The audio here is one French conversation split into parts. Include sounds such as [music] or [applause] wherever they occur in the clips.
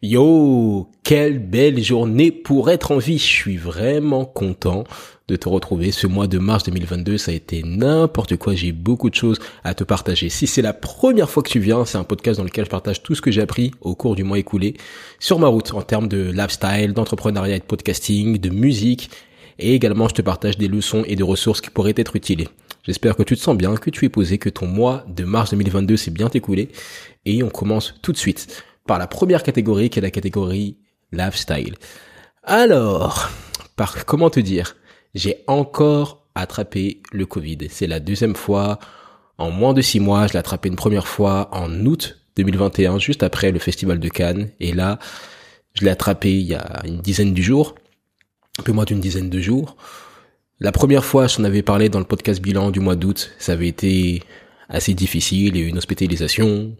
Yo, quelle belle journée pour être en vie. Je suis vraiment content de te retrouver. Ce mois de mars 2022, ça a été n'importe quoi. J'ai beaucoup de choses à te partager. Si c'est la première fois que tu viens, c'est un podcast dans lequel je partage tout ce que j'ai appris au cours du mois écoulé sur ma route en termes de lifestyle, d'entrepreneuriat et de podcasting, de musique. Et également, je te partage des leçons et des ressources qui pourraient être utiles. J'espère que tu te sens bien, que tu es posé, que ton mois de mars 2022 s'est bien écoulé. Et on commence tout de suite par la première catégorie qui est la catégorie lifestyle. Alors, par comment te dire, j'ai encore attrapé le Covid. C'est la deuxième fois en moins de six mois. Je l'ai attrapé une première fois en août 2021, juste après le festival de Cannes. Et là, je l'ai attrapé il y a une dizaine de jours, un peu moins d'une dizaine de jours. La première fois, j'en avais parlé dans le podcast bilan du mois d'août. Ça avait été assez difficile. Il une hospitalisation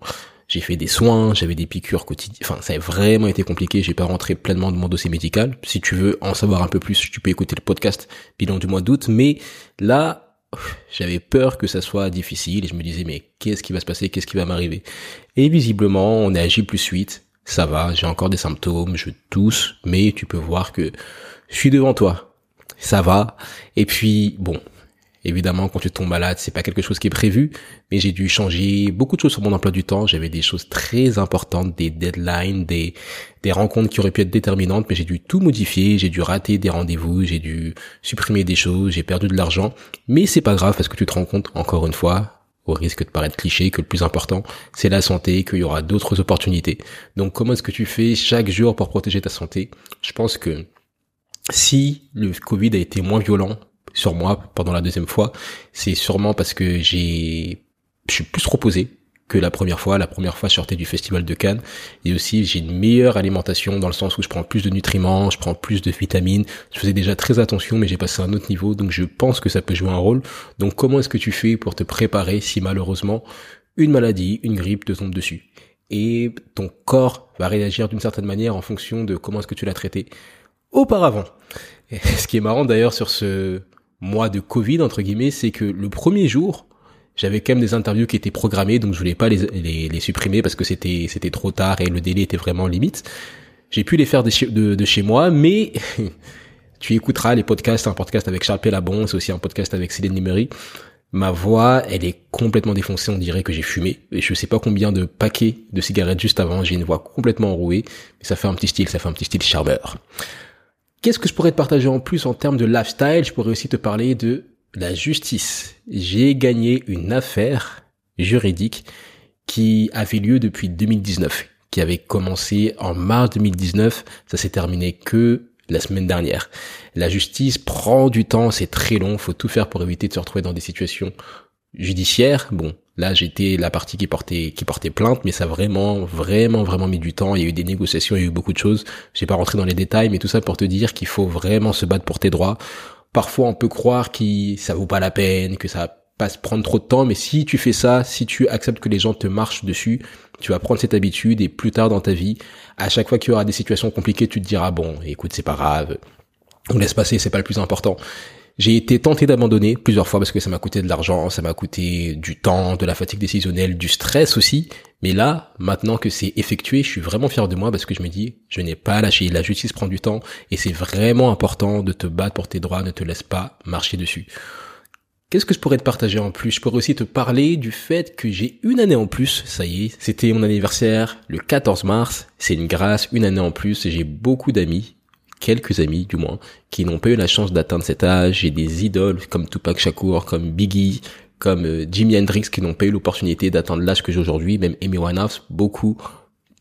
j'ai fait des soins, j'avais des piqûres quotidiennes. Enfin, ça a vraiment été compliqué. J'ai pas rentré pleinement de mon dossier médical. Si tu veux en savoir un peu plus, tu peux écouter le podcast bilan du mois d'août. Mais là, j'avais peur que ça soit difficile et je me disais mais qu'est-ce qui va se passer, qu'est-ce qui va m'arriver? Et visiblement, on a agi plus suite. Ça va, j'ai encore des symptômes, je tousse, mais tu peux voir que je suis devant toi. Ça va. Et puis bon, Évidemment, quand tu tombes malade, c'est pas quelque chose qui est prévu, mais j'ai dû changer beaucoup de choses sur mon emploi du temps. J'avais des choses très importantes, des deadlines, des, des rencontres qui auraient pu être déterminantes, mais j'ai dû tout modifier, j'ai dû rater des rendez-vous, j'ai dû supprimer des choses, j'ai perdu de l'argent. Mais c'est pas grave parce que tu te rends compte, encore une fois, au risque de paraître cliché, que le plus important, c'est la santé, qu'il y aura d'autres opportunités. Donc comment est-ce que tu fais chaque jour pour protéger ta santé? Je pense que si le Covid a été moins violent sur moi pendant la deuxième fois, c'est sûrement parce que j'ai, je suis plus reposé que la première fois. La première fois, je sortais du festival de Cannes. Et aussi, j'ai une meilleure alimentation dans le sens où je prends plus de nutriments, je prends plus de vitamines. Je faisais déjà très attention, mais j'ai passé à un autre niveau. Donc, je pense que ça peut jouer un rôle. Donc, comment est-ce que tu fais pour te préparer si malheureusement une maladie, une grippe te tombe dessus? Et ton corps va réagir d'une certaine manière en fonction de comment est-ce que tu l'as traité auparavant. [laughs] Ce qui est marrant d'ailleurs sur ce, mois de Covid entre guillemets, c'est que le premier jour, j'avais quand même des interviews qui étaient programmées, donc je voulais pas les, les, les supprimer parce que c'était c'était trop tard et le délai était vraiment limite. J'ai pu les faire de, de, de chez moi, mais [laughs] tu écouteras les podcasts, un podcast avec Charles Pelabon, c'est aussi un podcast avec Céline Nimery. Ma voix, elle est complètement défoncée, on dirait que j'ai fumé. Et je sais pas combien de paquets de cigarettes juste avant, j'ai une voix complètement enrouée. Mais ça fait un petit style, ça fait un petit style charmeur. Qu'est-ce que je pourrais te partager en plus en termes de lifestyle? Je pourrais aussi te parler de la justice. J'ai gagné une affaire juridique qui avait lieu depuis 2019, qui avait commencé en mars 2019. Ça s'est terminé que la semaine dernière. La justice prend du temps, c'est très long, faut tout faire pour éviter de se retrouver dans des situations judiciaires. Bon, Là, j'étais la partie qui portait qui portait plainte, mais ça a vraiment vraiment vraiment mis du temps. Il y a eu des négociations, il y a eu beaucoup de choses. J'ai pas rentré dans les détails, mais tout ça pour te dire qu'il faut vraiment se battre pour tes droits. Parfois, on peut croire que ça vaut pas la peine, que ça va pas prendre trop de temps, mais si tu fais ça, si tu acceptes que les gens te marchent dessus, tu vas prendre cette habitude et plus tard dans ta vie, à chaque fois qu'il y aura des situations compliquées, tu te diras bon, écoute, c'est pas grave, on laisse passer, c'est pas le plus important. J'ai été tenté d'abandonner plusieurs fois parce que ça m'a coûté de l'argent, ça m'a coûté du temps, de la fatigue décisionnelle, du stress aussi. Mais là, maintenant que c'est effectué, je suis vraiment fier de moi parce que je me dis, je n'ai pas lâché. La justice prend du temps et c'est vraiment important de te battre pour tes droits, ne te laisse pas marcher dessus. Qu'est-ce que je pourrais te partager en plus? Je pourrais aussi te parler du fait que j'ai une année en plus, ça y est, c'était mon anniversaire le 14 mars, c'est une grâce, une année en plus, j'ai beaucoup d'amis quelques amis du moins, qui n'ont pas eu la chance d'atteindre cet âge. J'ai des idoles comme Tupac Shakur, comme Biggie, comme euh, Jimi Hendrix qui n'ont pas eu l'opportunité d'atteindre l'âge que j'ai aujourd'hui, même Amy Winehouse, beaucoup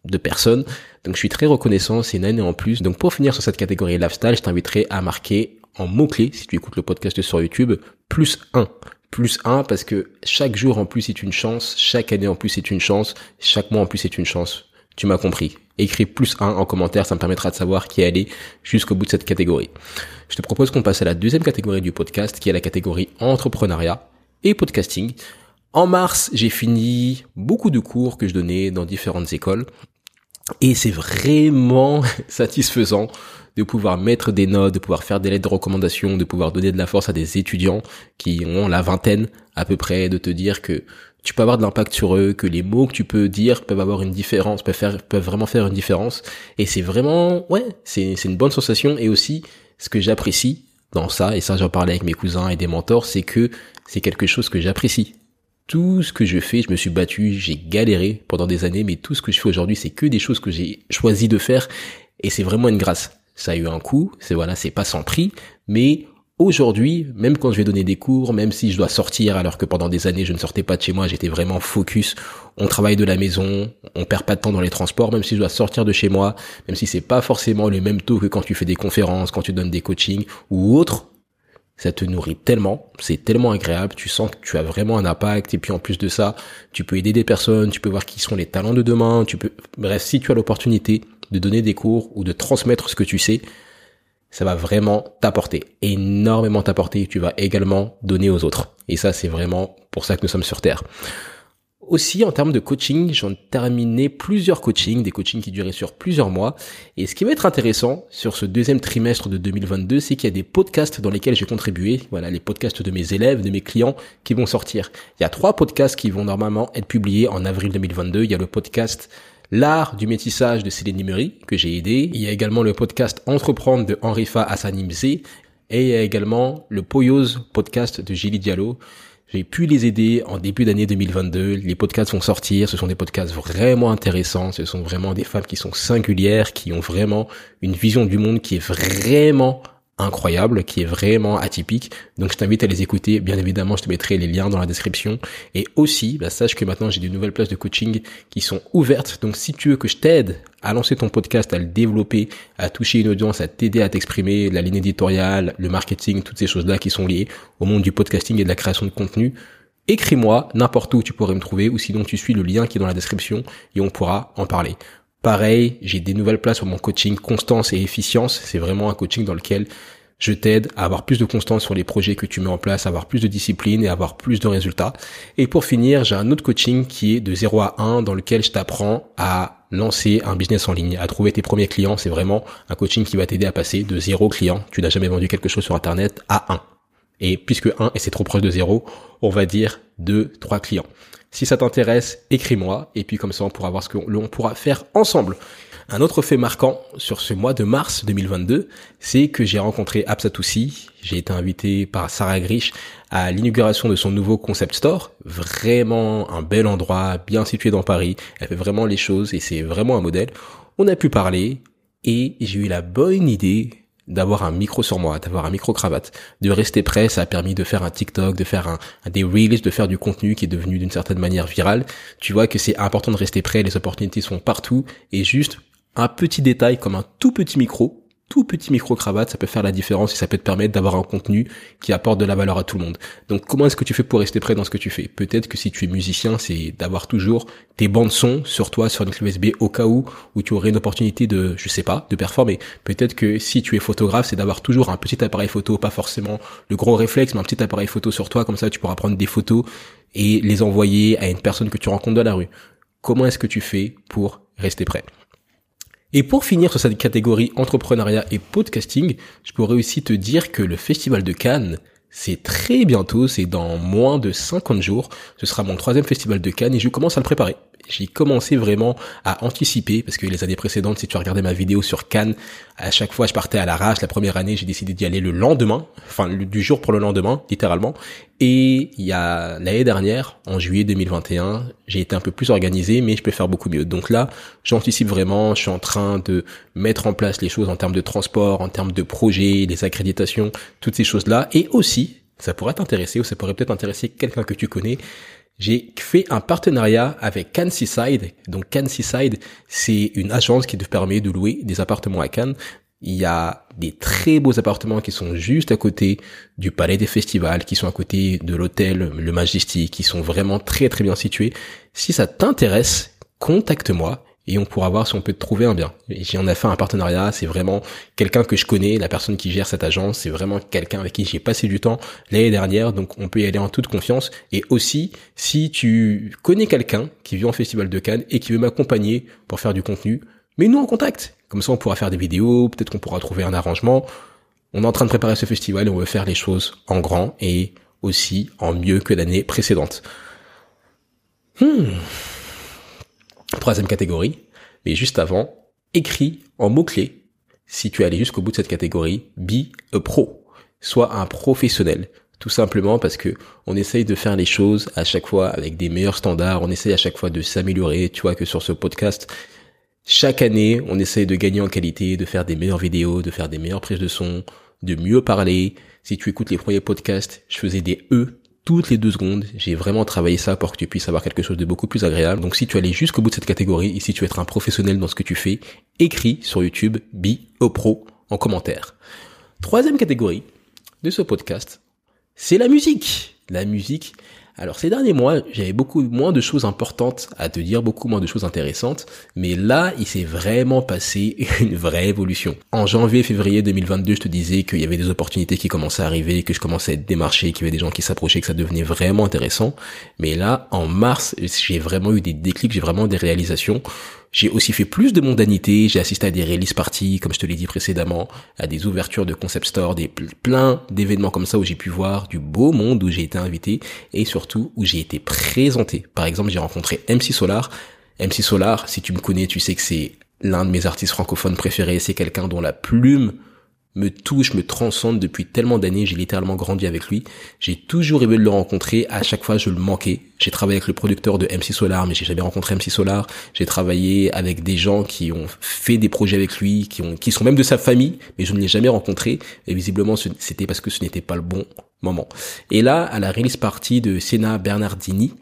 de personnes. Donc je suis très reconnaissant, c'est une année en plus. Donc pour finir sur cette catégorie lifestyle, je t'inviterai à marquer en mots-clés, si tu écoutes le podcast sur YouTube, plus 1. Plus 1 parce que chaque jour en plus est une chance, chaque année en plus est une chance, chaque mois en plus est une chance. Tu m'as compris. Écris plus 1 en commentaire, ça me permettra de savoir qui est allé jusqu'au bout de cette catégorie. Je te propose qu'on passe à la deuxième catégorie du podcast, qui est la catégorie entrepreneuriat et podcasting. En mars, j'ai fini beaucoup de cours que je donnais dans différentes écoles. Et c'est vraiment [laughs] satisfaisant de pouvoir mettre des notes, de pouvoir faire des lettres de recommandation, de pouvoir donner de la force à des étudiants qui ont la vingtaine à peu près, de te dire que tu peux avoir de l'impact sur eux, que les mots que tu peux dire peuvent avoir une différence, peuvent faire, peuvent vraiment faire une différence. Et c'est vraiment, ouais, c'est, c'est une bonne sensation. Et aussi, ce que j'apprécie dans ça, et ça j'en parlais avec mes cousins et des mentors, c'est que c'est quelque chose que j'apprécie. Tout ce que je fais, je me suis battu, j'ai galéré pendant des années, mais tout ce que je fais aujourd'hui, c'est que des choses que j'ai choisi de faire, et c'est vraiment une grâce. Ça a eu un coût, c'est voilà, c'est pas sans prix, mais Aujourd'hui, même quand je vais donner des cours, même si je dois sortir alors que pendant des années je ne sortais pas de chez moi, j'étais vraiment focus, on travaille de la maison, on perd pas de temps dans les transports, même si je dois sortir de chez moi, même si c'est pas forcément le même taux que quand tu fais des conférences, quand tu donnes des coachings ou autres, ça te nourrit tellement, c'est tellement agréable, tu sens que tu as vraiment un impact et puis en plus de ça, tu peux aider des personnes, tu peux voir qui sont les talents de demain, tu peux bref, si tu as l'opportunité de donner des cours ou de transmettre ce que tu sais, ça va vraiment t'apporter, énormément t'apporter, tu vas également donner aux autres. Et ça, c'est vraiment pour ça que nous sommes sur Terre. Aussi, en termes de coaching, j'en terminé plusieurs coachings, des coachings qui duraient sur plusieurs mois. Et ce qui va être intéressant sur ce deuxième trimestre de 2022, c'est qu'il y a des podcasts dans lesquels j'ai contribué. Voilà, les podcasts de mes élèves, de mes clients qui vont sortir. Il y a trois podcasts qui vont normalement être publiés en avril 2022. Il y a le podcast L'art du métissage de Céline Nimery, que j'ai aidé. Il y a également le podcast Entreprendre de Henrifa Hassanimze. Et il y a également le Poyose podcast de Gilly Diallo. J'ai pu les aider en début d'année 2022. Les podcasts vont sortir. Ce sont des podcasts vraiment intéressants. Ce sont vraiment des femmes qui sont singulières, qui ont vraiment une vision du monde qui est vraiment incroyable, qui est vraiment atypique. Donc je t'invite à les écouter. Bien évidemment, je te mettrai les liens dans la description. Et aussi, bah, sache que maintenant j'ai des nouvelles places de coaching qui sont ouvertes. Donc si tu veux que je t'aide à lancer ton podcast, à le développer, à toucher une audience, à t'aider à t'exprimer, la ligne éditoriale, le marketing, toutes ces choses-là qui sont liées au monde du podcasting et de la création de contenu, écris-moi n'importe où tu pourrais me trouver ou sinon tu suis le lien qui est dans la description et on pourra en parler. Pareil, j'ai des nouvelles places sur mon coaching constance et efficience. C'est vraiment un coaching dans lequel je t'aide à avoir plus de constance sur les projets que tu mets en place, à avoir plus de discipline et à avoir plus de résultats. Et pour finir, j'ai un autre coaching qui est de 0 à 1 dans lequel je t'apprends à lancer un business en ligne, à trouver tes premiers clients. C'est vraiment un coaching qui va t'aider à passer de 0 client. Tu n'as jamais vendu quelque chose sur Internet à 1. Et puisque 1 et c'est trop proche de 0, on va dire 2, 3 clients. Si ça t'intéresse, écris-moi et puis comme ça on pourra voir ce que l'on pourra faire ensemble. Un autre fait marquant sur ce mois de mars 2022, c'est que j'ai rencontré Absatoussi. J'ai été invité par Sarah Grish à l'inauguration de son nouveau concept store. Vraiment un bel endroit, bien situé dans Paris. Elle fait vraiment les choses et c'est vraiment un modèle. On a pu parler et j'ai eu la bonne idée d'avoir un micro sur moi, d'avoir un micro cravate, de rester prêt, ça a permis de faire un TikTok, de faire un, des reels, de faire du contenu qui est devenu d'une certaine manière viral. Tu vois que c'est important de rester prêt, les opportunités sont partout et juste un petit détail comme un tout petit micro tout petit micro-cravate, ça peut faire la différence et ça peut te permettre d'avoir un contenu qui apporte de la valeur à tout le monde. Donc comment est-ce que tu fais pour rester prêt dans ce que tu fais? Peut-être que si tu es musicien, c'est d'avoir toujours tes bandes son sur toi, sur une clé USB, au cas où, où tu aurais une opportunité de, je sais pas, de performer. Peut-être que si tu es photographe, c'est d'avoir toujours un petit appareil photo, pas forcément le gros réflexe, mais un petit appareil photo sur toi, comme ça tu pourras prendre des photos et les envoyer à une personne que tu rencontres dans la rue. Comment est-ce que tu fais pour rester prêt? Et pour finir sur cette catégorie entrepreneuriat et podcasting, je pourrais aussi te dire que le Festival de Cannes, c'est très bientôt, c'est dans moins de 50 jours. Ce sera mon troisième festival de Cannes et je commence à le préparer j'ai commencé vraiment à anticiper parce que les années précédentes, si tu regardais ma vidéo sur Cannes, à chaque fois je partais à l'arrache. La première année, j'ai décidé d'y aller le lendemain, enfin du jour pour le lendemain, littéralement. Et il y a l'année dernière, en juillet 2021, j'ai été un peu plus organisé, mais je peux faire beaucoup mieux. Donc là, j'anticipe vraiment. Je suis en train de mettre en place les choses en termes de transport, en termes de projets, les accréditations, toutes ces choses-là. Et aussi, ça pourrait t'intéresser ou ça pourrait peut-être intéresser quelqu'un que tu connais j'ai fait un partenariat avec Cannes Seaside. Donc Cannes c'est une agence qui te permet de louer des appartements à Cannes. Il y a des très beaux appartements qui sont juste à côté du palais des festivals, qui sont à côté de l'hôtel Le Majestic, qui sont vraiment très très bien situés. Si ça t'intéresse, contacte-moi et on pourra voir si on peut te trouver un bien. J'en ai fait un partenariat, c'est vraiment quelqu'un que je connais, la personne qui gère cette agence, c'est vraiment quelqu'un avec qui j'ai passé du temps l'année dernière, donc on peut y aller en toute confiance. Et aussi, si tu connais quelqu'un qui vit en Festival de Cannes et qui veut m'accompagner pour faire du contenu, mets-nous en contact. Comme ça, on pourra faire des vidéos, peut-être qu'on pourra trouver un arrangement. On est en train de préparer ce festival et on veut faire les choses en grand et aussi en mieux que l'année précédente. Hmm. Troisième catégorie, mais juste avant, écris en mots-clés, si tu es allé jusqu'au bout de cette catégorie, be a pro. Sois un professionnel. Tout simplement parce que on essaye de faire les choses à chaque fois avec des meilleurs standards, on essaye à chaque fois de s'améliorer. Tu vois que sur ce podcast, chaque année, on essaye de gagner en qualité, de faire des meilleures vidéos, de faire des meilleures prises de son, de mieux parler. Si tu écoutes les premiers podcasts, je faisais des E toutes les deux secondes. J'ai vraiment travaillé ça pour que tu puisses avoir quelque chose de beaucoup plus agréable. Donc si tu allais jusqu'au bout de cette catégorie et si tu veux être un professionnel dans ce que tu fais, écris sur YouTube Be Pro en commentaire. Troisième catégorie de ce podcast, c'est la musique. La musique, alors ces derniers mois, j'avais beaucoup moins de choses importantes à te dire, beaucoup moins de choses intéressantes, mais là, il s'est vraiment passé [laughs] une vraie évolution. En janvier, février 2022, je te disais qu'il y avait des opportunités qui commençaient à arriver, que je commençais à être démarché, qu'il y avait des gens qui s'approchaient, que ça devenait vraiment intéressant. Mais là, en mars, j'ai vraiment eu des déclics, j'ai vraiment des réalisations. J'ai aussi fait plus de mondanité, j'ai assisté à des release parties, comme je te l'ai dit précédemment, à des ouvertures de concept store, des plein d'événements comme ça où j'ai pu voir du beau monde, où j'ai été invité et surtout où j'ai été présenté. Par exemple, j'ai rencontré MC Solar. MC Solar, si tu me connais, tu sais que c'est l'un de mes artistes francophones préférés, c'est quelqu'un dont la plume me touche, me transcende depuis tellement d'années. J'ai littéralement grandi avec lui. J'ai toujours rêvé de le rencontrer. À chaque fois, je le manquais. J'ai travaillé avec le producteur de MC Solar, mais j'ai jamais rencontré MC Solar. J'ai travaillé avec des gens qui ont fait des projets avec lui, qui ont, qui sont même de sa famille, mais je ne l'ai jamais rencontré. Et visiblement, c'était parce que ce n'était pas le bon moment. Et là, à la release party de Senna Bernardini,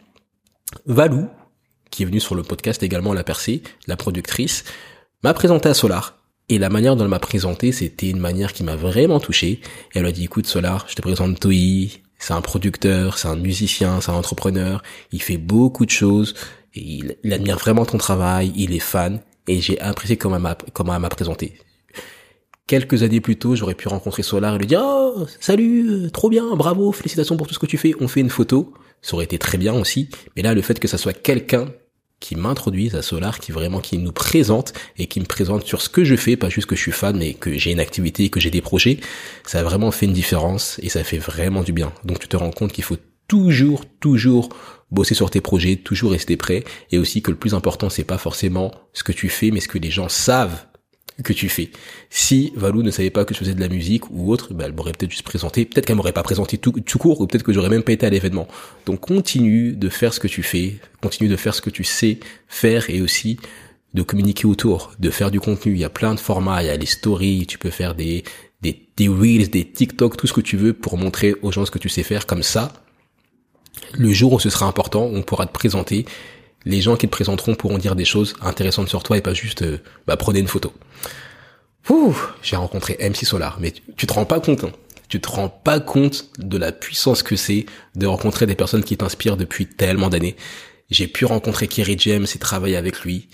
Valou, qui est venu sur le podcast également la percée, la productrice, m'a présenté à Solar. Et la manière dont elle m'a présenté, c'était une manière qui m'a vraiment touché. Elle a dit, écoute Solar, je te présente Toi, c'est un producteur, c'est un musicien, c'est un entrepreneur, il fait beaucoup de choses, il, admire vraiment ton travail, il est fan, et j'ai apprécié comment elle m'a, comment elle m'a présenté. Quelques années plus tôt, j'aurais pu rencontrer Solar et lui dire, oh, salut, euh, trop bien, bravo, félicitations pour tout ce que tu fais, on fait une photo. Ça aurait été très bien aussi. Mais là, le fait que ça soit quelqu'un qui m'introduisent à Solar, qui vraiment qui nous présente et qui me présente sur ce que je fais, pas juste que je suis fan, mais que j'ai une activité, que j'ai des projets, ça a vraiment fait une différence et ça fait vraiment du bien. Donc tu te rends compte qu'il faut toujours, toujours bosser sur tes projets, toujours rester prêt et aussi que le plus important c'est pas forcément ce que tu fais, mais ce que les gens savent que tu fais. Si Valou ne savait pas que je faisais de la musique ou autre, bah, elle m'aurait peut-être juste présenté, peut-être qu'elle m'aurait pas présenté tout, court, ou peut-être que j'aurais même pas été à l'événement. Donc continue de faire ce que tu fais, continue de faire ce que tu sais faire et aussi de communiquer autour, de faire du contenu. Il y a plein de formats, il y a les stories, tu peux faire des, des, des reels, des TikTok, tout ce que tu veux pour montrer aux gens ce que tu sais faire comme ça. Le jour où ce sera important, on pourra te présenter les gens qui te présenteront pourront dire des choses intéressantes sur toi et pas juste euh, bah, prenez une photo. Ouh, j'ai rencontré MC Solar, mais tu, te rends pas compte, hein. tu te rends pas compte de la puissance que c'est de rencontrer des personnes qui t'inspirent depuis tellement d'années. J'ai pu rencontrer Kerry James et travailler avec lui.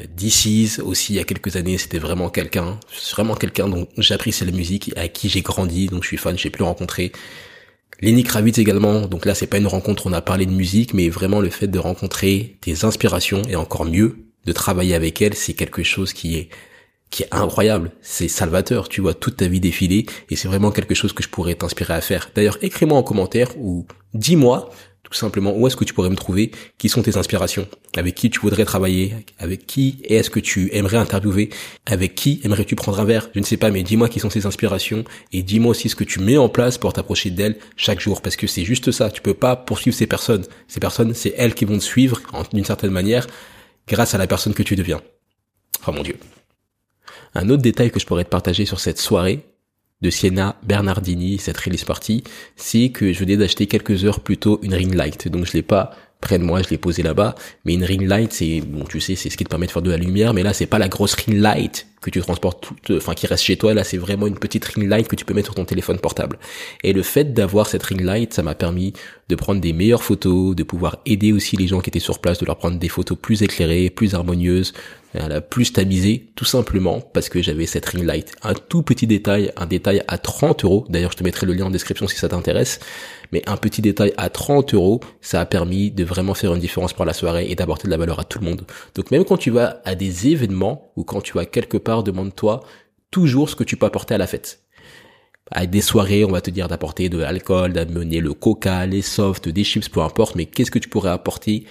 Euh, DC's aussi il y a quelques années, c'était vraiment quelqu'un, vraiment quelqu'un dont j'apprécie la musique, à qui j'ai grandi, donc je suis fan, j'ai pu rencontrer. Lenny Kravitz également, donc là c'est pas une rencontre, on a parlé de musique, mais vraiment le fait de rencontrer des inspirations et encore mieux de travailler avec elle, c'est quelque chose qui est qui est incroyable, c'est salvateur, tu vois toute ta vie défiler et c'est vraiment quelque chose que je pourrais t'inspirer à faire. D'ailleurs, écris-moi en commentaire ou dis-moi tout simplement où est-ce que tu pourrais me trouver, qui sont tes inspirations, avec qui tu voudrais travailler, avec qui est-ce que tu aimerais interviewer, avec qui aimerais-tu prendre un verre, je ne sais pas, mais dis-moi qui sont ces inspirations et dis-moi aussi ce que tu mets en place pour t'approcher d'elles chaque jour, parce que c'est juste ça, tu peux pas poursuivre ces personnes, ces personnes, c'est elles qui vont te suivre d'une certaine manière grâce à la personne que tu deviens. Oh mon dieu. Un autre détail que je pourrais te partager sur cette soirée, de Siena Bernardini, cette release party, c'est que je venais d'acheter quelques heures plus tôt une ring light. Donc je l'ai pas près de moi, je l'ai posé là-bas. Mais une ring light, c'est, bon, tu sais, c'est ce qui te permet de faire de la lumière. Mais là, c'est pas la grosse ring light que tu transportes toute, enfin, qui reste chez toi. Là, c'est vraiment une petite ring light que tu peux mettre sur ton téléphone portable. Et le fait d'avoir cette ring light, ça m'a permis de prendre des meilleures photos, de pouvoir aider aussi les gens qui étaient sur place, de leur prendre des photos plus éclairées, plus harmonieuses, plus tamisées, tout simplement parce que j'avais cette ring light. Un tout petit détail, un détail à 30 euros. D'ailleurs, je te mettrai le lien en description si ça t'intéresse mais un petit détail à 30 euros, ça a permis de vraiment faire une différence pour la soirée et d'apporter de la valeur à tout le monde. Donc même quand tu vas à des événements ou quand tu vas quelque part, demande-toi toujours ce que tu peux apporter à la fête. À des soirées, on va te dire d'apporter de l'alcool, d'amener le coca, les softs, des chips, peu importe, mais qu'est-ce que tu pourrais apporter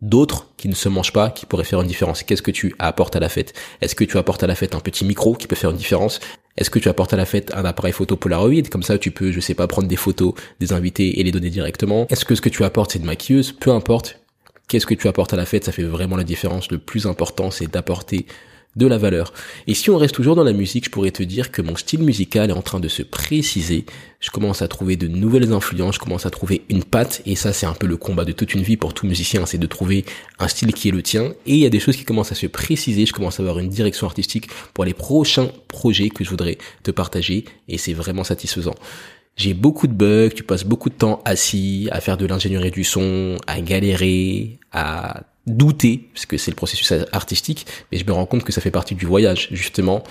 d'autres qui ne se mangent pas, qui pourraient faire une différence. Qu'est-ce que tu apportes à la fête? Est-ce que tu apportes à la fête un petit micro qui peut faire une différence? Est-ce que tu apportes à la fête un appareil photo Polaroid? Comme ça, tu peux, je sais pas, prendre des photos des invités et les donner directement. Est-ce que ce que tu apportes, c'est une maquilleuse? Peu importe. Qu'est-ce que tu apportes à la fête? Ça fait vraiment la différence. Le plus important, c'est d'apporter de la valeur. Et si on reste toujours dans la musique, je pourrais te dire que mon style musical est en train de se préciser. Je commence à trouver de nouvelles influences, je commence à trouver une patte, et ça c'est un peu le combat de toute une vie pour tout musicien, c'est de trouver un style qui est le tien. Et il y a des choses qui commencent à se préciser, je commence à avoir une direction artistique pour les prochains projets que je voudrais te partager, et c'est vraiment satisfaisant. J'ai beaucoup de bugs, tu passes beaucoup de temps assis à faire de l'ingénierie du son, à galérer, à douter, parce que c'est le processus artistique, mais je me rends compte que ça fait partie du voyage, justement.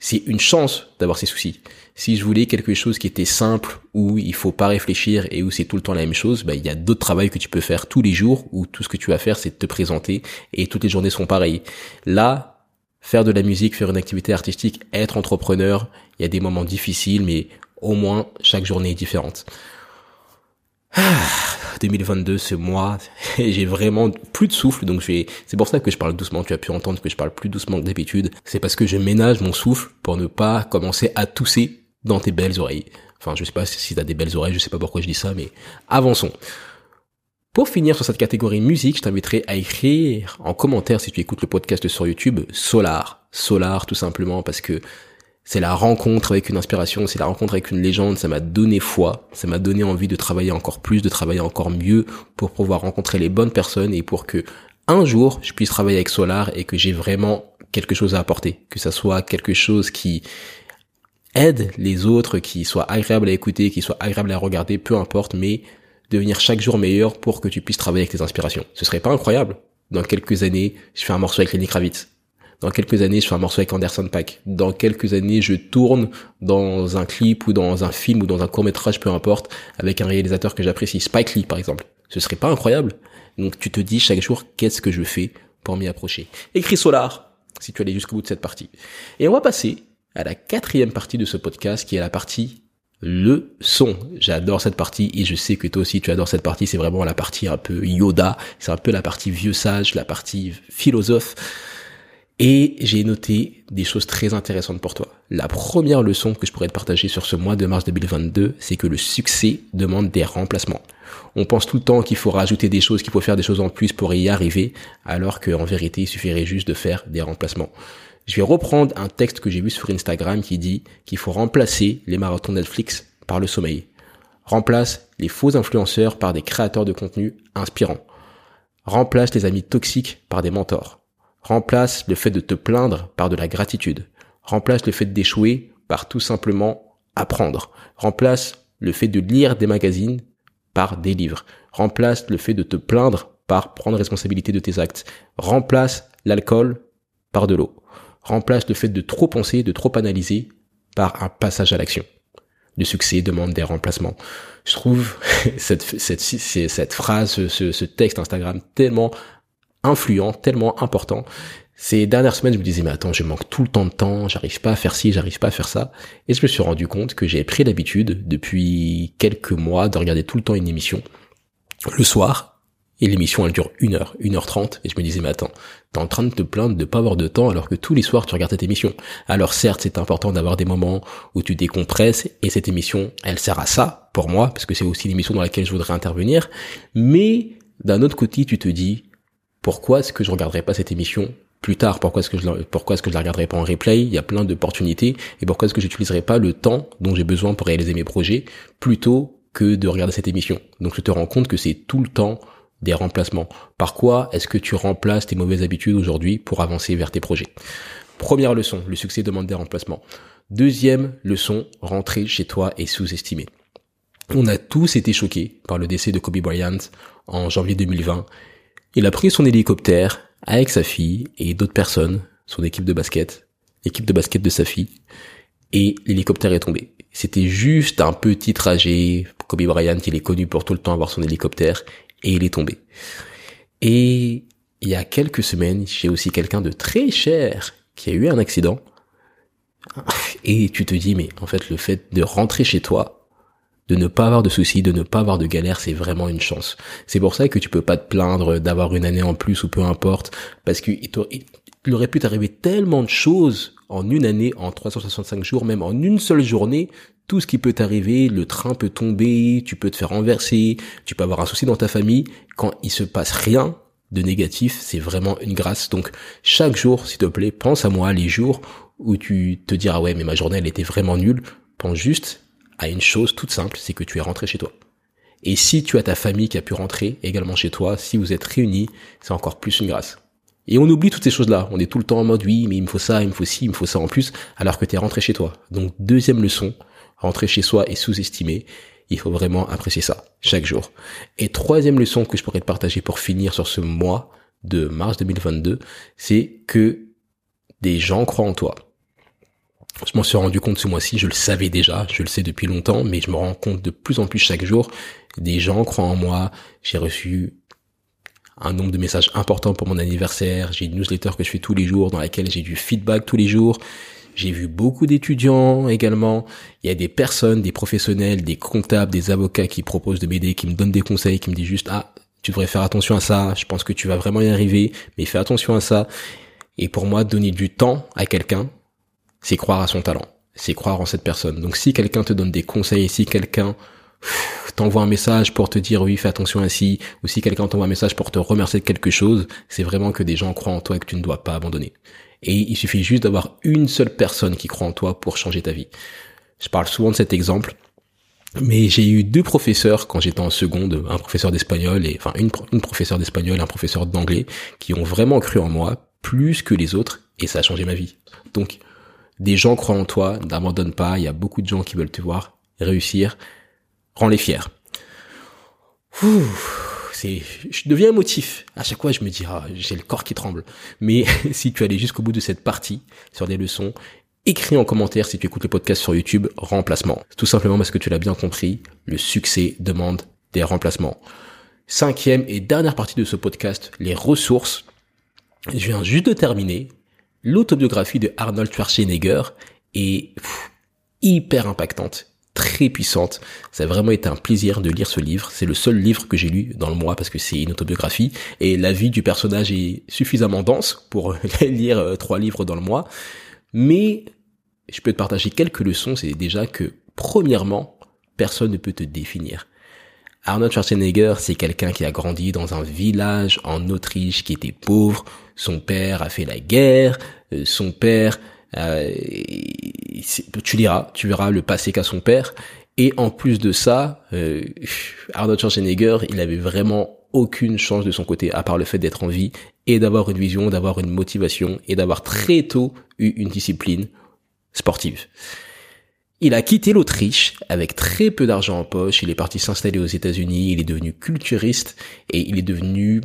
C'est une chance d'avoir ces soucis. Si je voulais quelque chose qui était simple, où il faut pas réfléchir et où c'est tout le temps la même chose, bah, il y a d'autres travails que tu peux faire tous les jours, où tout ce que tu vas faire, c'est te présenter et toutes les journées sont pareilles. Là, faire de la musique, faire une activité artistique, être entrepreneur, il y a des moments difficiles, mais au moins chaque journée est différente. Ah, 2022, ce mois, [laughs] j'ai vraiment plus de souffle, donc je c'est pour ça que je parle doucement. Tu as pu entendre que je parle plus doucement que d'habitude. C'est parce que je ménage mon souffle pour ne pas commencer à tousser dans tes belles oreilles. Enfin, je sais pas si t'as des belles oreilles, je sais pas pourquoi je dis ça, mais avançons. Pour finir sur cette catégorie musique, je t'inviterai à écrire en commentaire si tu écoutes le podcast sur YouTube Solar. Solar tout simplement parce que c'est la rencontre avec une inspiration, c'est la rencontre avec une légende, ça m'a donné foi, ça m'a donné envie de travailler encore plus, de travailler encore mieux pour pouvoir rencontrer les bonnes personnes et pour que un jour je puisse travailler avec Solar et que j'ai vraiment quelque chose à apporter, que ça soit quelque chose qui aide les autres, qui soit agréable à écouter, qui soit agréable à regarder, peu importe, mais devenir chaque jour meilleur pour que tu puisses travailler avec tes inspirations. Ce serait pas incroyable. Dans quelques années, je fais un morceau avec Lenny Kravitz dans quelques années, je fais un morceau avec Anderson Pack. Dans quelques années, je tourne dans un clip ou dans un film ou dans un court métrage, peu importe, avec un réalisateur que j'apprécie, Spike Lee par exemple. Ce serait pas incroyable? Donc tu te dis chaque jour, qu'est-ce que je fais pour m'y approcher? Écris Solar, si tu allais jusqu'au bout de cette partie. Et on va passer à la quatrième partie de ce podcast, qui est la partie le son. J'adore cette partie et je sais que toi aussi tu adores cette partie. C'est vraiment la partie un peu Yoda, c'est un peu la partie vieux sage, la partie philosophe. Et j'ai noté des choses très intéressantes pour toi. La première leçon que je pourrais te partager sur ce mois de mars 2022, c'est que le succès demande des remplacements. On pense tout le temps qu'il faut rajouter des choses, qu'il faut faire des choses en plus pour y arriver, alors qu'en vérité, il suffirait juste de faire des remplacements. Je vais reprendre un texte que j'ai vu sur Instagram qui dit qu'il faut remplacer les marathons Netflix par le sommeil. Remplace les faux influenceurs par des créateurs de contenu inspirants. Remplace les amis toxiques par des mentors. Remplace le fait de te plaindre par de la gratitude. Remplace le fait d'échouer par tout simplement apprendre. Remplace le fait de lire des magazines par des livres. Remplace le fait de te plaindre par prendre responsabilité de tes actes. Remplace l'alcool par de l'eau. Remplace le fait de trop penser, de trop analyser par un passage à l'action. Le succès demande des remplacements. Je trouve [laughs] cette, phrase, ce texte Instagram tellement influent, tellement important. Ces dernières semaines, je me disais, mais attends, je manque tout le temps de temps, j'arrive pas à faire ci, j'arrive pas à faire ça. Et je me suis rendu compte que j'ai pris l'habitude, depuis quelques mois, de regarder tout le temps une émission, le soir, et l'émission, elle dure une heure, une heure trente, et je me disais, mais attends, t'es en train de te plaindre de pas avoir de temps alors que tous les soirs tu regardes cette émission. Alors certes, c'est important d'avoir des moments où tu décompresses, et cette émission, elle sert à ça, pour moi, parce que c'est aussi l'émission dans laquelle je voudrais intervenir, mais d'un autre côté, tu te dis, pourquoi est-ce que je regarderai pas cette émission plus tard? Pourquoi est-ce que je pourquoi la regarderai pas en replay? Il y a plein d'opportunités et pourquoi est-ce que j'utiliserai pas le temps dont j'ai besoin pour réaliser mes projets plutôt que de regarder cette émission? Donc je te rends compte que c'est tout le temps des remplacements. Par quoi est-ce que tu remplaces tes mauvaises habitudes aujourd'hui pour avancer vers tes projets? Première leçon, le succès demande des remplacements. Deuxième leçon, rentrer chez toi et sous-estimer. On a tous été choqués par le décès de Kobe Bryant en janvier 2020 il a pris son hélicoptère avec sa fille et d'autres personnes, son équipe de basket, l'équipe de basket de sa fille, et l'hélicoptère est tombé. C'était juste un petit trajet. Kobe Bryant, il est connu pour tout le temps avoir son hélicoptère, et il est tombé. Et il y a quelques semaines, j'ai aussi quelqu'un de très cher qui a eu un accident. Et tu te dis, mais en fait, le fait de rentrer chez toi, de ne pas avoir de soucis, de ne pas avoir de galères, c'est vraiment une chance. C'est pour ça que tu peux pas te plaindre d'avoir une année en plus ou peu importe, parce qu'il il aurait pu t'arriver tellement de choses en une année, en 365 jours, même en une seule journée, tout ce qui peut t'arriver, le train peut tomber, tu peux te faire renverser, tu peux avoir un souci dans ta famille, quand il se passe rien de négatif, c'est vraiment une grâce. Donc chaque jour, s'il te plaît, pense à moi les jours où tu te diras ouais mais ma journée elle était vraiment nulle, pense juste à une chose toute simple, c'est que tu es rentré chez toi. Et si tu as ta famille qui a pu rentrer également chez toi, si vous êtes réunis, c'est encore plus une grâce. Et on oublie toutes ces choses-là. On est tout le temps en mode oui, mais il me faut ça, il me faut ci, il me faut ça en plus, alors que tu es rentré chez toi. Donc deuxième leçon, rentrer chez soi est sous-estimé. Il faut vraiment apprécier ça chaque jour. Et troisième leçon que je pourrais te partager pour finir sur ce mois de mars 2022, c'est que des gens croient en toi. Je m'en suis rendu compte ce mois-ci, je le savais déjà, je le sais depuis longtemps, mais je me rends compte de plus en plus chaque jour. Des gens croient en moi. J'ai reçu un nombre de messages importants pour mon anniversaire. J'ai une newsletter que je fais tous les jours dans laquelle j'ai du feedback tous les jours. J'ai vu beaucoup d'étudiants également. Il y a des personnes, des professionnels, des comptables, des avocats qui proposent de m'aider, qui me donnent des conseils, qui me disent juste, ah, tu devrais faire attention à ça. Je pense que tu vas vraiment y arriver, mais fais attention à ça. Et pour moi, donner du temps à quelqu'un, c'est croire à son talent. C'est croire en cette personne. Donc si quelqu'un te donne des conseils, si quelqu'un t'envoie un message pour te dire oui, fais attention à ci, ou si quelqu'un t'envoie un message pour te remercier de quelque chose, c'est vraiment que des gens croient en toi et que tu ne dois pas abandonner. Et il suffit juste d'avoir une seule personne qui croit en toi pour changer ta vie. Je parle souvent de cet exemple, mais j'ai eu deux professeurs quand j'étais en seconde, un professeur d'espagnol et enfin une, une professeure d'espagnol, un professeur d'anglais, qui ont vraiment cru en moi plus que les autres et ça a changé ma vie. Donc des gens croient en toi, n'abandonne pas, il y a beaucoup de gens qui veulent te voir réussir rends les fiers. c'est, je deviens émotif. À chaque fois, je me dis, ah, j'ai le corps qui tremble. Mais [laughs] si tu allais jusqu'au bout de cette partie sur des leçons, écris en commentaire si tu écoutes le podcast sur YouTube, remplacement. Tout simplement parce que tu l'as bien compris, le succès demande des remplacements. Cinquième et dernière partie de ce podcast, les ressources. Je viens juste de terminer. L'autobiographie de Arnold Schwarzenegger est hyper impactante très puissante. Ça a vraiment été un plaisir de lire ce livre. C'est le seul livre que j'ai lu dans le mois parce que c'est une autobiographie et la vie du personnage est suffisamment dense pour [laughs] lire euh, trois livres dans le mois. Mais je peux te partager quelques leçons. C'est déjà que premièrement, personne ne peut te définir. Arnold Schwarzenegger, c'est quelqu'un qui a grandi dans un village en Autriche qui était pauvre. Son père a fait la guerre. Euh, son père euh, tu liras, tu verras le passé qu'a son père. Et en plus de ça, euh, Arnold Schwarzenegger, il avait vraiment aucune chance de son côté, à part le fait d'être en vie et d'avoir une vision, d'avoir une motivation et d'avoir très tôt eu une discipline sportive. Il a quitté l'Autriche avec très peu d'argent en poche, il est parti s'installer aux États-Unis, il est devenu culturiste et il est devenu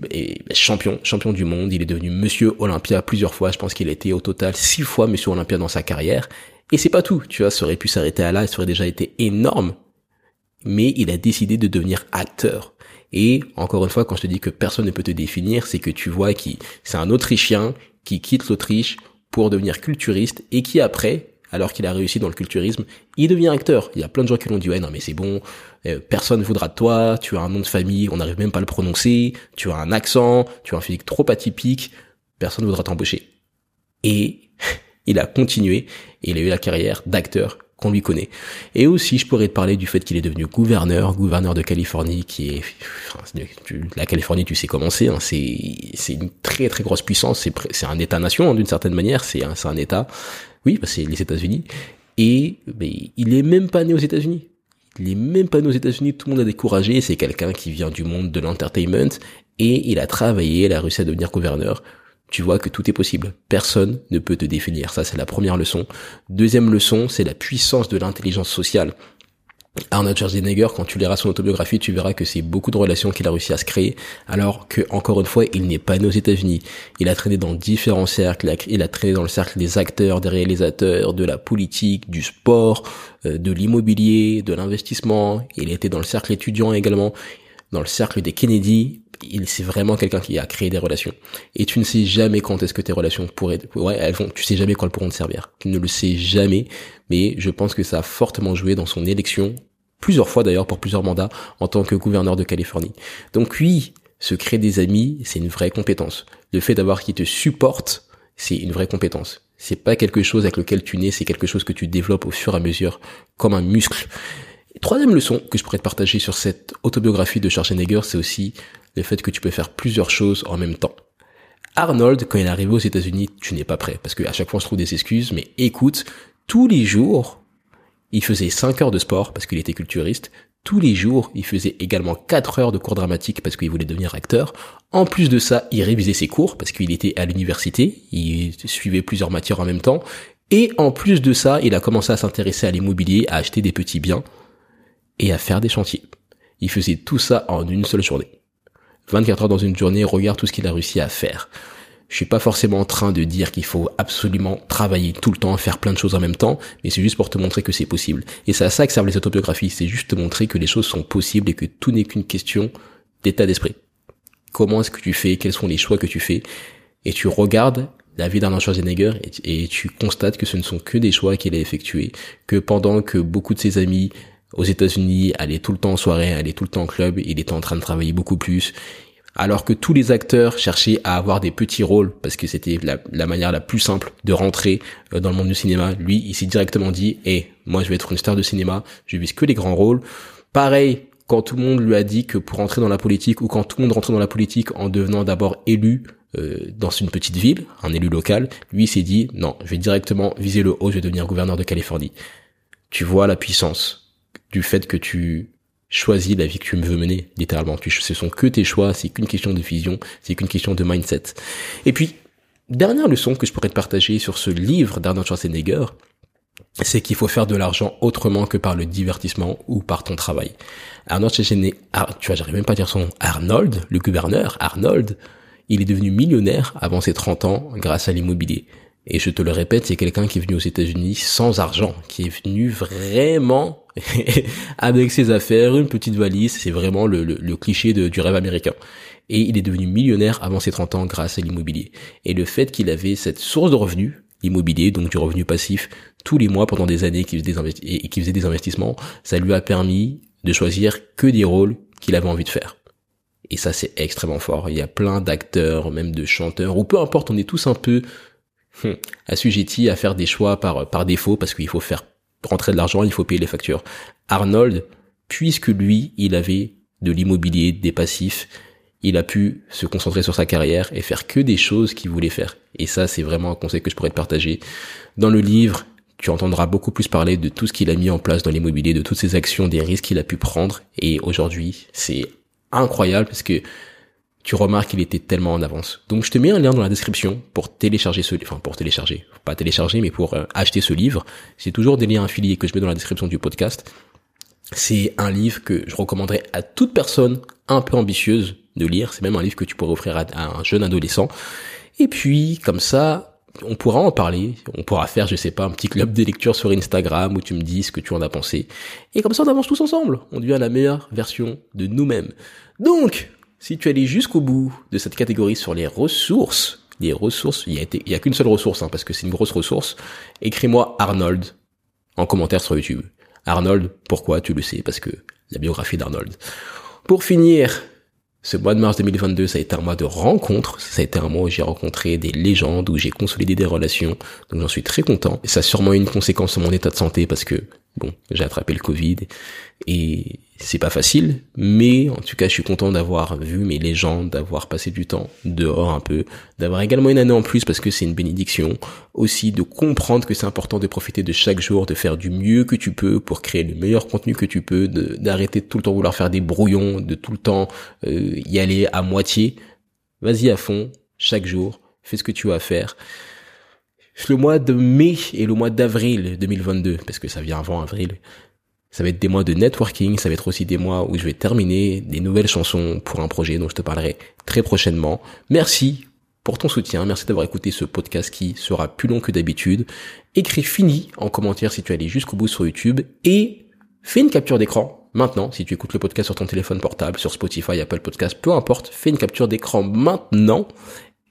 champion, champion du monde, il est devenu monsieur Olympia plusieurs fois, je pense qu'il a été au total six fois monsieur Olympia dans sa carrière. Et c'est pas tout, tu vois, ça aurait pu s'arrêter à là, ça aurait déjà été énorme. Mais il a décidé de devenir acteur. Et encore une fois, quand je te dis que personne ne peut te définir, c'est que tu vois qui c'est un Autrichien qui quitte l'Autriche pour devenir culturiste et qui après alors qu'il a réussi dans le culturisme, il devient acteur. Il y a plein de gens qui l'ont dit ouais non mais c'est bon, euh, personne ne voudra de toi, tu as un nom de famille, on n'arrive même pas à le prononcer, tu as un accent, tu as un physique trop atypique, personne ne voudra t'embaucher. Et [laughs] il a continué et il a eu la carrière d'acteur qu'on lui connaît. Et aussi, je pourrais te parler du fait qu'il est devenu gouverneur, gouverneur de Californie, qui est, la Californie, tu sais comment c'est, hein, c'est, c'est une très très grosse puissance, c'est, un État-nation hein, d'une certaine manière, c'est un État oui, bah c'est les États-Unis. Et mais il est même pas né aux États-Unis. Il est même pas né aux États-Unis. Tout le monde a découragé. C'est quelqu'un qui vient du monde de l'entertainment et il a travaillé. Il a réussi à devenir gouverneur. Tu vois que tout est possible. Personne ne peut te définir. Ça, c'est la première leçon. Deuxième leçon, c'est la puissance de l'intelligence sociale. Arnold Schwarzenegger, quand tu liras son autobiographie, tu verras que c'est beaucoup de relations qu'il a réussi à se créer, alors que, encore une fois, il n'est pas né aux États-Unis. Il a traîné dans différents cercles, il a, traîné dans le cercle des acteurs, des réalisateurs, de la politique, du sport, euh, de l'immobilier, de l'investissement. Il été dans le cercle étudiant également, dans le cercle des Kennedy. Il c'est vraiment quelqu'un qui a créé des relations. Et tu ne sais jamais quand est-ce que tes relations pourraient, ouais, elles vont, tu sais jamais quand elles pourront te servir. Tu ne le sais jamais, mais je pense que ça a fortement joué dans son élection plusieurs fois d'ailleurs pour plusieurs mandats en tant que gouverneur de Californie. Donc oui, se créer des amis, c'est une vraie compétence. Le fait d'avoir qui te supporte, c'est une vraie compétence. C'est pas quelque chose avec lequel tu nais, c'est quelque chose que tu développes au fur et à mesure, comme un muscle. troisième leçon que je pourrais te partager sur cette autobiographie de Schwarzenegger, c'est aussi le fait que tu peux faire plusieurs choses en même temps. Arnold, quand il est arrivé aux États-Unis, tu n'es pas prêt, parce qu'à chaque fois je trouve des excuses, mais écoute, tous les jours, il faisait 5 heures de sport parce qu'il était culturiste. Tous les jours, il faisait également 4 heures de cours dramatiques parce qu'il voulait devenir acteur. En plus de ça, il révisait ses cours parce qu'il était à l'université. Il suivait plusieurs matières en même temps. Et en plus de ça, il a commencé à s'intéresser à l'immobilier, à acheter des petits biens et à faire des chantiers. Il faisait tout ça en une seule journée. 24 heures dans une journée, regarde tout ce qu'il a réussi à faire. Je suis pas forcément en train de dire qu'il faut absolument travailler tout le temps, faire plein de choses en même temps, mais c'est juste pour te montrer que c'est possible. Et c'est à ça que servent les autobiographies, c'est juste te montrer que les choses sont possibles et que tout n'est qu'une question d'état d'esprit. Comment est-ce que tu fais, quels sont les choix que tu fais, et tu regardes la vie d'Arnold Schwarzenegger et, et tu constates que ce ne sont que des choix qu'il a effectués, que pendant que beaucoup de ses amis aux États-Unis allaient tout le temps en soirée, allaient tout le temps en club, il était en train de travailler beaucoup plus, alors que tous les acteurs cherchaient à avoir des petits rôles parce que c'était la, manière la plus simple de rentrer euh, dans le monde du cinéma. Lui, il s'est directement dit "Eh, moi je vais être une star de cinéma, je vise que les grands rôles." Pareil, quand tout le monde lui a dit que pour entrer dans la politique ou quand tout le monde rentrait dans la politique en devenant d'abord élu euh, dans une petite ville, un élu local, lui s'est dit "Non, je vais directement viser le haut, je vais devenir gouverneur de Californie." Tu vois la puissance du fait que tu choisis la vie que tu veux mener, littéralement. Tu, ce sont que tes choix, c'est qu'une question de vision, c'est qu'une question de mindset. Et puis, dernière leçon que je pourrais te partager sur ce livre d'Arnold Schwarzenegger, c'est qu'il faut faire de l'argent autrement que par le divertissement ou par ton travail. Arnold Schwarzenegger, tu vois, j'arrive même pas à dire son Arnold, le gouverneur, Arnold, il est devenu millionnaire avant ses 30 ans grâce à l'immobilier. Et je te le répète, c'est quelqu'un qui est venu aux États-Unis sans argent, qui est venu vraiment [laughs] avec ses affaires, une petite valise, c'est vraiment le, cliché du rêve américain. Et il est devenu millionnaire avant ses 30 ans grâce à l'immobilier. Et le fait qu'il avait cette source de revenus, l'immobilier, donc du revenu passif, tous les mois pendant des années qu'il faisait des, investissements, ça lui a permis de choisir que des rôles qu'il avait envie de faire. Et ça, c'est extrêmement fort. Il y a plein d'acteurs, même de chanteurs, ou peu importe, on est tous un peu Hmm. assujetti à faire des choix par, par défaut parce qu'il faut faire rentrer de l'argent, il faut payer les factures. Arnold, puisque lui, il avait de l'immobilier, des passifs, il a pu se concentrer sur sa carrière et faire que des choses qu'il voulait faire. Et ça, c'est vraiment un conseil que je pourrais te partager. Dans le livre, tu entendras beaucoup plus parler de tout ce qu'il a mis en place dans l'immobilier, de toutes ses actions, des risques qu'il a pu prendre. Et aujourd'hui, c'est incroyable parce que tu remarques qu'il était tellement en avance. Donc je te mets un lien dans la description pour télécharger ce livre, enfin pour télécharger, pas télécharger, mais pour euh, acheter ce livre. C'est toujours des liens affiliés que je mets dans la description du podcast. C'est un livre que je recommanderais à toute personne un peu ambitieuse de lire. C'est même un livre que tu pourrais offrir à, un jeune adolescent. Et puis, comme ça, on pourra en parler. On pourra faire, je sais pas, un petit club de lecture sur Instagram où tu me dis ce que tu en as pensé. Et comme ça, on avance tous ensemble. On devient la meilleure version de nous-mêmes. Donc, si tu allais jusqu'au bout de cette catégorie sur les ressources, les ressources, il y a, a qu'une seule ressource, hein, parce que c'est une grosse ressource, écris-moi Arnold en commentaire sur YouTube. Arnold, pourquoi Tu le sais, parce que la biographie d'Arnold. Pour finir, ce mois de mars 2022, ça a été un mois de rencontres. Ça a été un mois où j'ai rencontré des légendes, où j'ai consolidé des relations. Donc j'en suis très content. Et ça a sûrement eu une conséquence sur mon état de santé parce que Bon, j'ai attrapé le Covid et c'est pas facile, mais en tout cas, je suis content d'avoir vu mes légendes, d'avoir passé du temps dehors un peu, d'avoir également une année en plus parce que c'est une bénédiction, aussi de comprendre que c'est important de profiter de chaque jour, de faire du mieux que tu peux pour créer le meilleur contenu que tu peux, d'arrêter de, tout le temps vouloir faire des brouillons, de tout le temps euh, y aller à moitié. Vas-y à fond, chaque jour, fais ce que tu as à faire le mois de mai et le mois d'avril 2022, parce que ça vient avant avril, ça va être des mois de networking, ça va être aussi des mois où je vais terminer des nouvelles chansons pour un projet dont je te parlerai très prochainement. Merci pour ton soutien, merci d'avoir écouté ce podcast qui sera plus long que d'habitude. Écris fini en commentaire si tu es allé jusqu'au bout sur YouTube et fais une capture d'écran maintenant si tu écoutes le podcast sur ton téléphone portable, sur Spotify, Apple Podcast, peu importe, fais une capture d'écran maintenant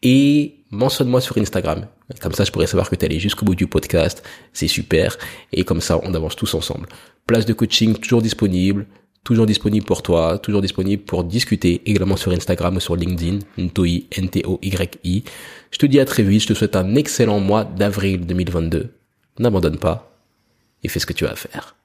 et mentionne-moi sur Instagram. Comme ça, je pourrais savoir que tu allé jusqu'au bout du podcast. C'est super. Et comme ça, on avance tous ensemble. Place de coaching toujours disponible. Toujours disponible pour toi, toujours disponible pour discuter également sur Instagram ou sur LinkedIn, Ntoi, N-T-O-Y-I. Je te dis à très vite, je te souhaite un excellent mois d'avril 2022. N'abandonne pas et fais ce que tu as à faire.